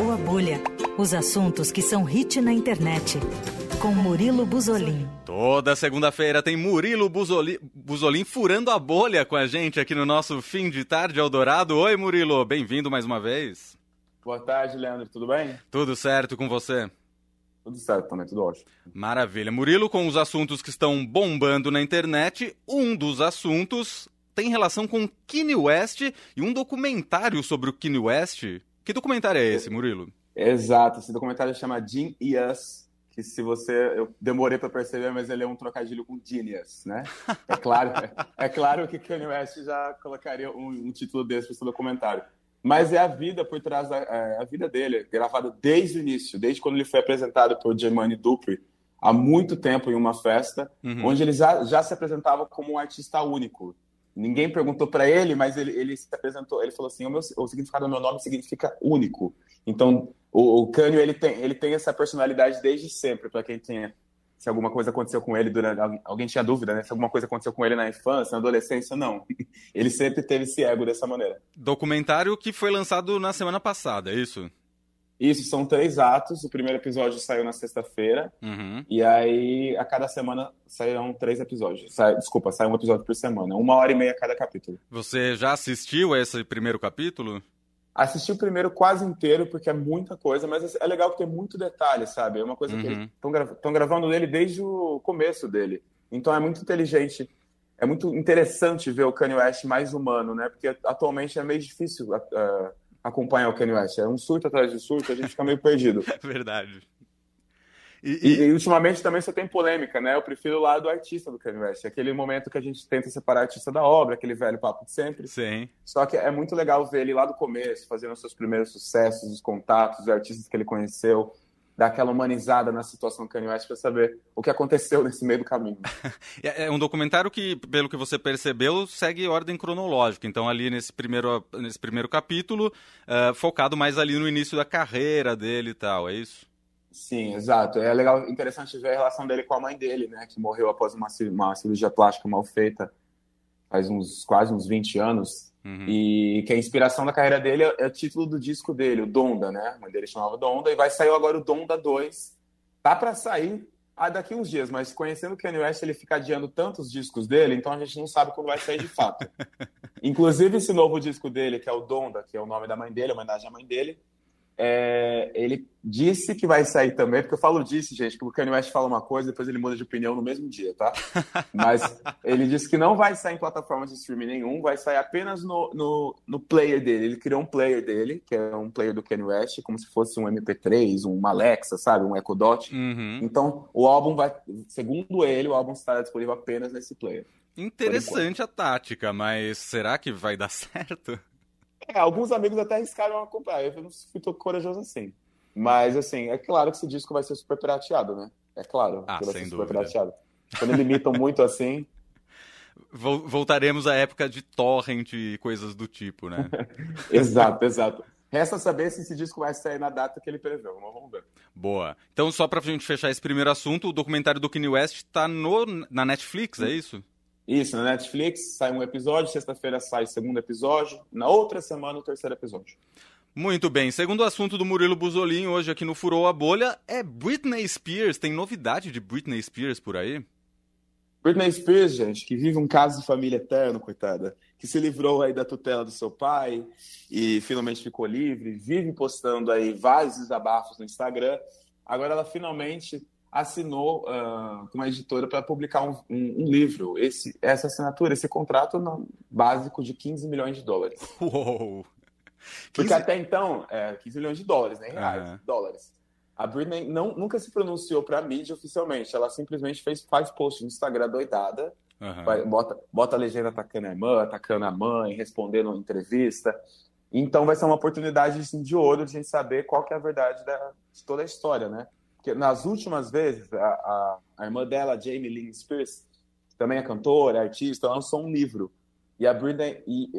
Furou a Bolha. Os assuntos que são hit na internet. Com Murilo Buzolin. Toda segunda-feira tem Murilo Buzolin furando a bolha com a gente aqui no nosso fim de tarde Eldorado. Oi, Murilo, bem-vindo mais uma vez. Boa tarde, Leandro, tudo bem? Tudo certo com você? Tudo certo também, tudo ótimo. Maravilha. Murilo, com os assuntos que estão bombando na internet, um dos assuntos tem relação com Kanye West e um documentário sobre o Kanye West. Que documentário é esse, Murilo? Exato, esse documentário chama Jim e Us, que se você. Eu demorei para perceber, mas ele é um trocadilho com Genius, né? É claro, é, é claro que Kanye West já colocaria um, um título desse para esse documentário. Mas é a vida por trás da é, a vida dele, gravada desde o início, desde quando ele foi apresentado por Jermaine Dupri, há muito tempo em uma festa, uhum. onde ele já, já se apresentava como um artista único. Ninguém perguntou para ele, mas ele, ele se apresentou. Ele falou assim: o, meu, o significado do meu nome significa único. Então, o, o Cânio ele tem, ele tem essa personalidade desde sempre. Para quem tinha, se alguma coisa aconteceu com ele durante, alguém tinha dúvida, né? Se alguma coisa aconteceu com ele na infância, na adolescência, não. Ele sempre teve esse ego dessa maneira. Documentário que foi lançado na semana passada, é isso? Isso, são três atos. O primeiro episódio saiu na sexta-feira. Uhum. E aí, a cada semana, sairão três episódios. Sai, desculpa, sai um episódio por semana. Uma hora e meia cada capítulo. Você já assistiu a esse primeiro capítulo? Assisti o primeiro quase inteiro, porque é muita coisa, mas é legal que tem muito detalhe, sabe? É uma coisa uhum. que eles estão gra gravando nele desde o começo dele. Então é muito inteligente. É muito interessante ver o Kanye West mais humano, né? Porque atualmente é meio difícil uh, acompanhar o Kanye West. É um surto atrás de surto, a gente fica meio perdido. Verdade. E, e... e, ultimamente também só tem polêmica, né? Eu prefiro o lado do artista do Kanye West. Aquele momento que a gente tenta separar artista da obra, aquele velho papo de sempre. Sim. Só que é muito legal ver ele lá do começo, fazendo os seus primeiros sucessos, os contatos, os artistas que ele conheceu, dar aquela humanizada na situação do Kanye West para saber o que aconteceu nesse meio do caminho. É, é um documentário que, pelo que você percebeu, segue ordem cronológica. Então, ali nesse primeiro, nesse primeiro capítulo, uh, focado mais ali no início da carreira dele e tal, é isso? Sim, exato. É legal, interessante ver a relação dele com a mãe dele, né? Que morreu após uma, uma cirurgia plástica mal feita, faz uns quase uns 20 anos. Uhum. E que a inspiração da carreira dele é, é, o título do disco dele, o Donda, né? A mãe dele chamava Donda, e vai sair agora o Donda 2. Tá para sair ah, daqui uns dias, mas conhecendo o Kanye West, ele fica adiando tantos discos dele, então a gente não sabe quando vai sair de fato. Inclusive, esse novo disco dele, que é o Donda, que é o nome da mãe dele, homenagem à mãe dele, é, ele disse que vai sair também, porque eu falo disso, gente, que o Kanye West fala uma coisa, depois ele muda de opinião no mesmo dia, tá? Mas ele disse que não vai sair em plataformas de streaming nenhum, vai sair apenas no, no, no, player dele. Ele criou um player dele, que é um player do Kanye West, como se fosse um MP3, um Alexa, sabe? Um Echo Dot. Uhum. Então, o álbum vai, segundo ele, o álbum estará disponível apenas nesse player. Interessante a tática, mas será que vai dar certo? É, alguns amigos até arriscaram a comprar. Eu não fui tão corajoso assim. Mas, assim, é claro que esse disco vai ser super pirateado, né? É claro ah, que vai ser super dúvida. pirateado. Quando limitam muito assim. Voltaremos à época de torrent e coisas do tipo, né? exato, exato. Resta saber se esse disco vai sair na data que ele preveu. Vamos ver. Boa. Então, só pra gente fechar esse primeiro assunto, o documentário do Kanye West tá no, na Netflix, é isso? Isso, na Netflix sai um episódio, sexta-feira sai o segundo episódio, na outra semana o terceiro episódio. Muito bem. Segundo assunto do Murilo Buzolin hoje aqui no Furou a Bolha é Britney Spears. Tem novidade de Britney Spears por aí? Britney Spears, gente, que vive um caso de família eterno, coitada, que se livrou aí da tutela do seu pai e finalmente ficou livre, vive postando aí vários desabafos no Instagram. Agora ela finalmente assinou uh, com uma editora para publicar um, um, um, livro. Esse, essa assinatura, esse contrato no, básico de 15 milhões de dólares. Uou! 15... Porque até então, é, 15 milhões de dólares, né? Reais, uhum. dólares. A Britney não, nunca se pronunciou para a mídia oficialmente. Ela simplesmente fez, faz post no Instagram doidada. Uhum. Vai, bota, bota a legenda atacando a irmã, atacando a mãe, respondendo entrevista. Então vai ser uma oportunidade assim, de ouro de a gente saber qual que é a verdade da, de toda a história, né? Porque nas últimas vezes, a, a, a irmã dela, Jamie Lynn Spears, também é cantora, artista, lançou um livro. E a Britney, e,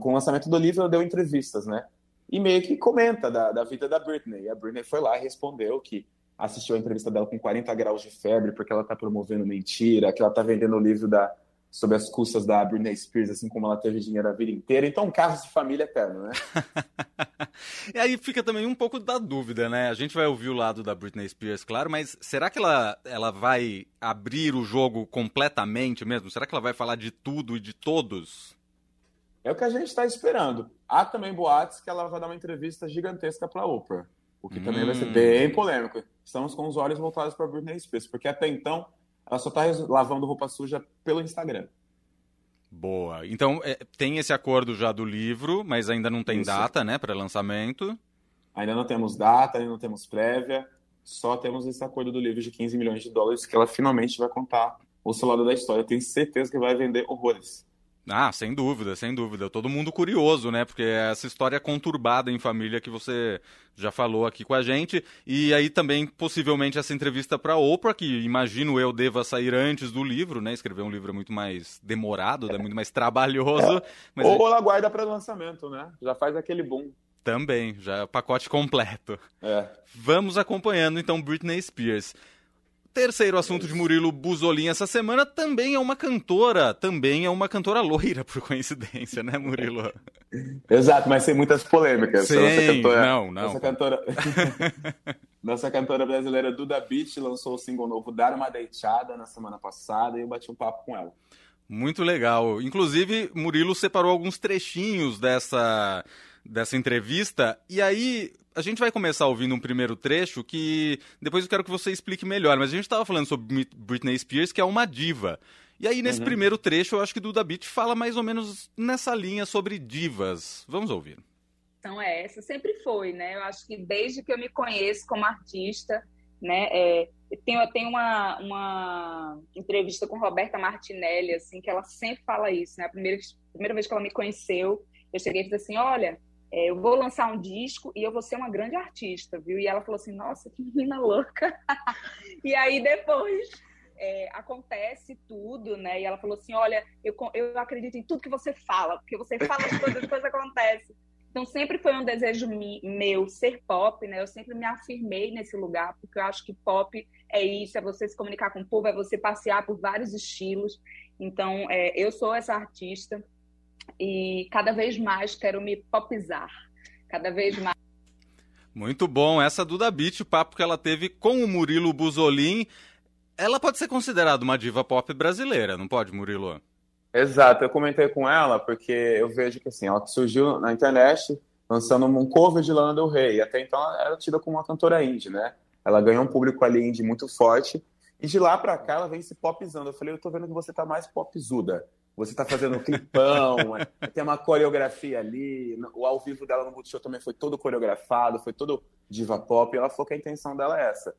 com o lançamento do livro, ela deu entrevistas, né? E meio que comenta da, da vida da Britney. E a Britney foi lá e respondeu que assistiu a entrevista dela com 40 graus de febre porque ela tá promovendo mentira, que ela tá vendendo o livro da sobre as custas da Britney Spears, assim como ela teve dinheiro a vida inteira. Então, casos de família eterno, né? e aí fica também um pouco da dúvida, né? A gente vai ouvir o lado da Britney Spears, claro, mas será que ela, ela vai abrir o jogo completamente mesmo? Será que ela vai falar de tudo e de todos? É o que a gente está esperando. Há também boatos que ela vai dar uma entrevista gigantesca para a Oprah, o que hum. também vai ser hum. bem polêmico. Estamos com os olhos voltados para Britney Spears, porque até então ela só está lavando roupa suja pelo Instagram. Boa. Então, é, tem esse acordo já do livro, mas ainda não tem Isso. data, né, para lançamento? Ainda não temos data, ainda não temos prévia. Só temos esse acordo do livro de 15 milhões de dólares que ela finalmente vai contar o seu lado da história. Eu tenho certeza que vai vender horrores. Ah, sem dúvida, sem dúvida. Todo mundo curioso, né? Porque é essa história conturbada em família que você já falou aqui com a gente. E aí também, possivelmente, essa entrevista para Oprah, que imagino eu deva sair antes do livro, né? Escrever um livro é muito mais demorado, é muito mais trabalhoso. Mas... Ou ela guarda para lançamento, né? Já faz aquele boom. Também, já é pacote completo. É. Vamos acompanhando então Britney Spears. Terceiro assunto de Murilo Buzolin essa semana também é uma cantora, também é uma cantora loira, por coincidência, né, Murilo? Exato, mas sem muitas polêmicas. Sim, nossa cantora, não, não. Nossa cantora, nossa cantora brasileira Duda Beat lançou o single novo Dar Uma Deitada na semana passada e eu bati um papo com ela. Muito legal. Inclusive, Murilo separou alguns trechinhos dessa dessa entrevista. E aí, a gente vai começar ouvindo um primeiro trecho que depois eu quero que você explique melhor. Mas a gente estava falando sobre Britney Spears, que é uma diva. E aí, nesse uhum. primeiro trecho, eu acho que Duda Beat fala mais ou menos nessa linha sobre divas. Vamos ouvir. Então, é essa, sempre foi, né? Eu acho que desde que eu me conheço como artista, né? É, tem, tem uma, uma entrevista com Roberta Martinelli, assim, que ela sempre fala isso, né? A primeira, primeira vez que ela me conheceu, eu cheguei e disse assim, olha, é, eu vou lançar um disco e eu vou ser uma grande artista, viu? E ela falou assim, nossa, que menina louca. e aí depois é, acontece tudo, né? E ela falou assim, olha, eu, eu acredito em tudo que você fala, porque você fala as coisas, depois acontece. Então sempre foi um desejo meu ser pop, né? Eu sempre me afirmei nesse lugar, porque eu acho que pop é isso, é você se comunicar com o povo, é você passear por vários estilos. Então, é, eu sou essa artista e cada vez mais quero me popizar, cada vez mais. Muito bom, essa Duda Beat, o papo que ela teve com o Murilo Buzolin, ela pode ser considerada uma diva pop brasileira, não pode, Murilo? Exato, eu comentei com ela porque eu vejo que assim, ela surgiu na internet lançando um cover de Lana Del Rey, e até então ela era tida como uma cantora indie, né? Ela ganhou um público ali indie muito forte, e de lá pra cá ela vem se popizando. Eu falei, eu tô vendo que você tá mais popzuda você está fazendo um clipão, tem uma coreografia ali. O ao vivo dela no Multishow também foi todo coreografado, foi todo diva pop. E ela falou que a intenção dela é essa: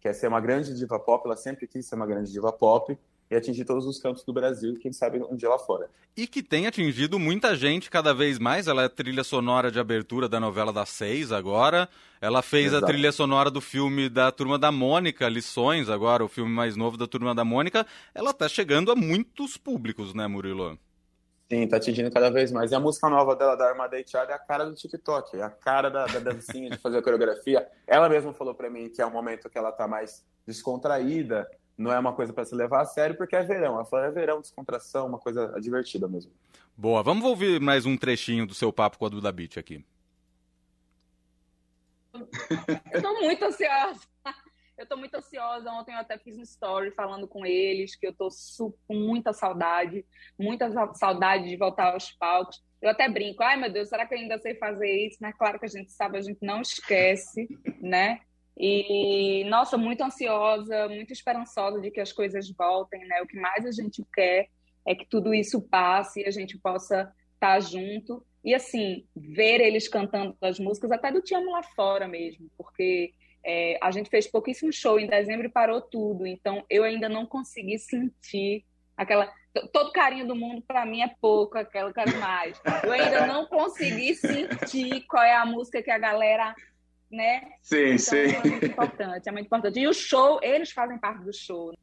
quer ser uma grande diva pop. Ela sempre quis ser uma grande diva pop e atingir todos os cantos do Brasil, quem sabe um dia lá fora. E que tem atingido muita gente cada vez mais. Ela é trilha sonora de abertura da novela das seis agora. Ela fez Exato. a trilha sonora do filme da Turma da Mônica, Lições, agora, o filme mais novo da Turma da Mônica. Ela tá chegando a muitos públicos, né, Murilo? Sim, tá atingindo cada vez mais. E a música nova dela, da Armada Thiago, é a cara do TikTok, é a cara da, da dancinha, de fazer a coreografia. Ela mesma falou para mim que é um momento que ela tá mais descontraída, não é uma coisa para se levar a sério, porque é verão. Fala, é verão, descontração, uma coisa divertida mesmo. Boa, vamos ouvir mais um trechinho do seu papo com a Duda Beat aqui. Eu tô muito ansiosa. Eu tô muito ansiosa. Ontem eu até fiz um story falando com eles que eu tô com muita saudade, muita saudade de voltar aos palcos. Eu até brinco, ai meu Deus, será que eu ainda sei fazer isso? Mas claro que a gente sabe, a gente não esquece, né? E, nossa, muito ansiosa, muito esperançosa de que as coisas voltem, né? O que mais a gente quer é que tudo isso passe e a gente possa estar junto. E, assim, ver eles cantando as músicas, até do Te Amo Lá Fora mesmo, porque é, a gente fez pouquíssimo show em dezembro e parou tudo. Então, eu ainda não consegui sentir aquela. Todo carinho do mundo para mim é pouco, aquela quero mais. Eu ainda não consegui sentir qual é a música que a galera né? Sim, então, sim. É muito importante, é muito importante. E o show, eles fazem parte do show.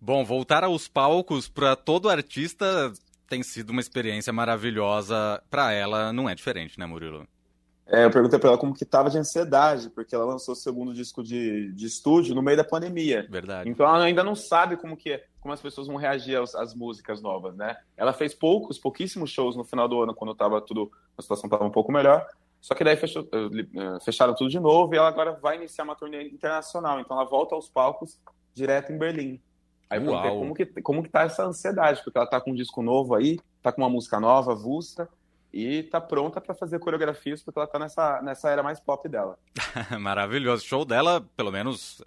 Bom, voltar aos palcos para todo artista tem sido uma experiência maravilhosa. Para ela, não é diferente, né, Murilo? É, eu perguntei para ela como que tava de ansiedade, porque ela lançou o segundo disco de, de estúdio no meio da pandemia. Verdade. Então ela ainda não sabe como que como as pessoas vão reagir às, às músicas novas, né? Ela fez poucos, pouquíssimos shows no final do ano, quando tava tudo, a situação estava um pouco melhor. Só que daí fechou, eh, fecharam tudo de novo e ela agora vai iniciar uma turnê internacional. Então ela volta aos palcos direto em Berlim. Aí eu perguntei como que, como que tá essa ansiedade, porque ela tá com um disco novo aí, tá com uma música nova, avulsa, e tá pronta para fazer coreografias, porque ela tá nessa, nessa era mais pop dela. Maravilhoso. O show dela, pelo menos.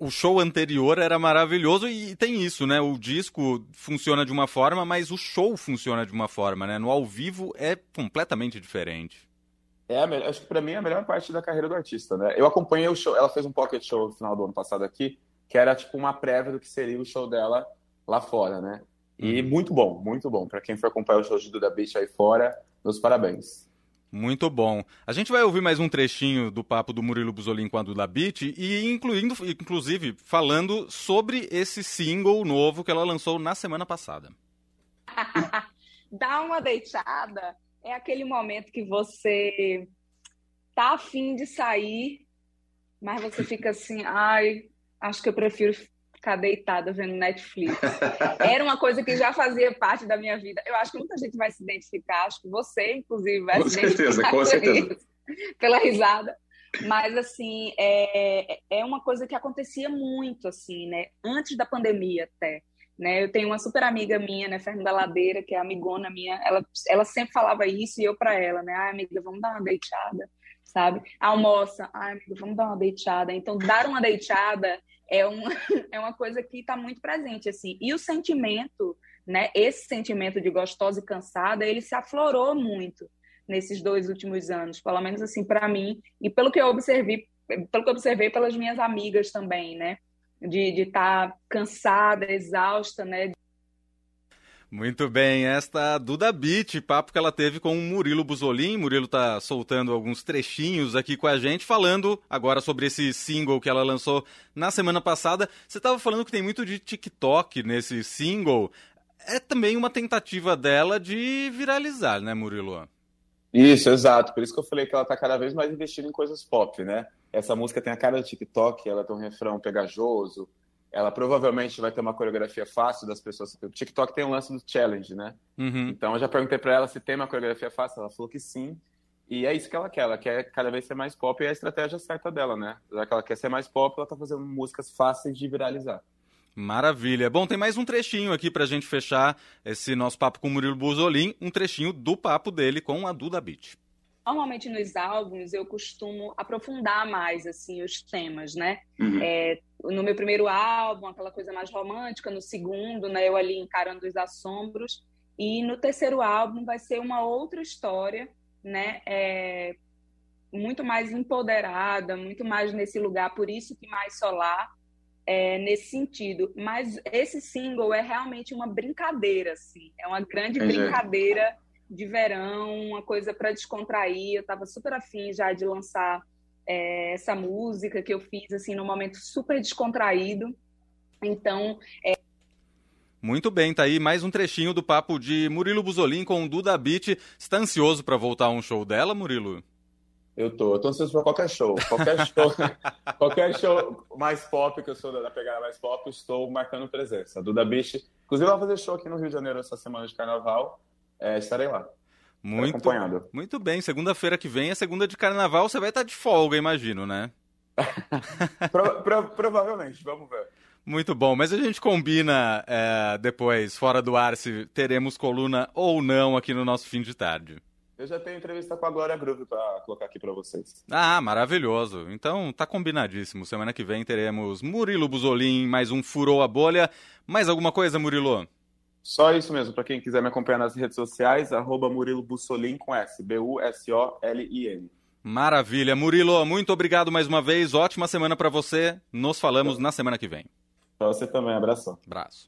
O show anterior era maravilhoso e tem isso, né? O disco funciona de uma forma, mas o show funciona de uma forma, né? No ao vivo é completamente diferente. É, acho que para mim é a melhor parte da carreira do artista, né? Eu acompanhei o show, ela fez um pocket show no final do ano passado aqui, que era tipo uma prévia do que seria o show dela lá fora, né? E uhum. muito bom, muito bom. Para quem for acompanhar o show de Duda Beach aí fora, meus parabéns. Muito bom. A gente vai ouvir mais um trechinho do papo do Murilo Buzolin com a Duda Beat e incluindo, inclusive falando sobre esse single novo que ela lançou na semana passada. Dá uma deitada é aquele momento que você tá afim de sair, mas você fica assim, ai, acho que eu prefiro ficar deitada vendo Netflix. Era uma coisa que já fazia parte da minha vida. Eu acho que muita gente vai se identificar, acho que você, inclusive, vai com se certeza, identificar com, com certeza. Isso, pela risada. Mas, assim, é, é uma coisa que acontecia muito, assim, né? Antes da pandemia até. Né? Eu tenho uma super amiga minha, né, Fernanda Ladeira, que é amigona minha, ela, ela sempre falava isso e eu para ela, né? Ai, amiga, vamos dar uma deitada, sabe? Almoça, ai, amiga, vamos dar uma deitada. Então, dar uma deitada é uma, é uma coisa que está muito presente, assim. E o sentimento, né, esse sentimento de gostosa e cansada, ele se aflorou muito nesses dois últimos anos, pelo menos assim para mim, e pelo que eu observei, pelo que eu observei pelas minhas amigas também, né? De estar tá cansada, exausta, né? Muito bem, esta Duda Beat, papo que ela teve com o Murilo Buzolin. Murilo tá soltando alguns trechinhos aqui com a gente, falando agora sobre esse single que ela lançou na semana passada. Você estava falando que tem muito de TikTok nesse single. É também uma tentativa dela de viralizar, né, Murilo? Isso, exato. Por isso que eu falei que ela tá cada vez mais investindo em coisas pop, né? Essa música tem a cara do TikTok, ela tem um refrão pegajoso, ela provavelmente vai ter uma coreografia fácil das pessoas. O TikTok tem um lance do challenge, né? Uhum. Então eu já perguntei para ela se tem uma coreografia fácil, ela falou que sim. E é isso que ela quer, ela quer cada vez ser mais pop e é a estratégia certa dela, né? Já que ela quer ser mais pop, ela tá fazendo músicas fáceis de viralizar. Maravilha. Bom, tem mais um trechinho aqui pra gente fechar esse nosso papo com o Murilo Buzolin, um trechinho do papo dele com a Duda Beat. Normalmente nos álbuns eu costumo aprofundar mais assim os temas, né? Uhum. É, no meu primeiro álbum, aquela coisa mais romântica, no segundo, né, eu ali encarando os assombros, e no terceiro álbum vai ser uma outra história, né? É, muito mais empoderada, muito mais nesse lugar, por isso que mais solar é, nesse sentido. Mas esse single é realmente uma brincadeira, assim, é uma grande brincadeira de verão, uma coisa para descontrair. Eu estava super afim já de lançar é, essa música que eu fiz assim num momento super descontraído. Então, é... muito bem, tá aí mais um trechinho do papo de Murilo Buzolin com Duda Beat. Está ansioso para voltar a um show dela, Murilo? Eu tô, eu tô ansioso para qualquer show. Qualquer show, qualquer show mais pop, que eu sou da pegada mais pop, estou marcando presença. Duda Beat, inclusive, vai fazer show aqui no Rio de Janeiro essa semana de carnaval é, estarei lá. Muito, acompanhando. muito bem. Segunda-feira que vem é segunda de carnaval, você vai estar de folga, imagino, né? pro, pro, provavelmente, vamos ver. Muito bom, mas a gente combina é, depois, fora do ar, se teremos coluna ou não aqui no nosso fim de tarde. Eu já tenho entrevista com a Glória Groove para colocar aqui para vocês. Ah, maravilhoso. Então tá combinadíssimo. Semana que vem teremos Murilo Buzolin, mais um Furou a Bolha. Mais alguma coisa, Murilo? Só isso mesmo, para quem quiser me acompanhar nas redes sociais, arroba Murilo Bussolin com S, B-U-S-O-L-I-N. Maravilha. Murilo, muito obrigado mais uma vez. Ótima semana para você. Nos falamos na semana que vem. Para você também. Abração. Abraço.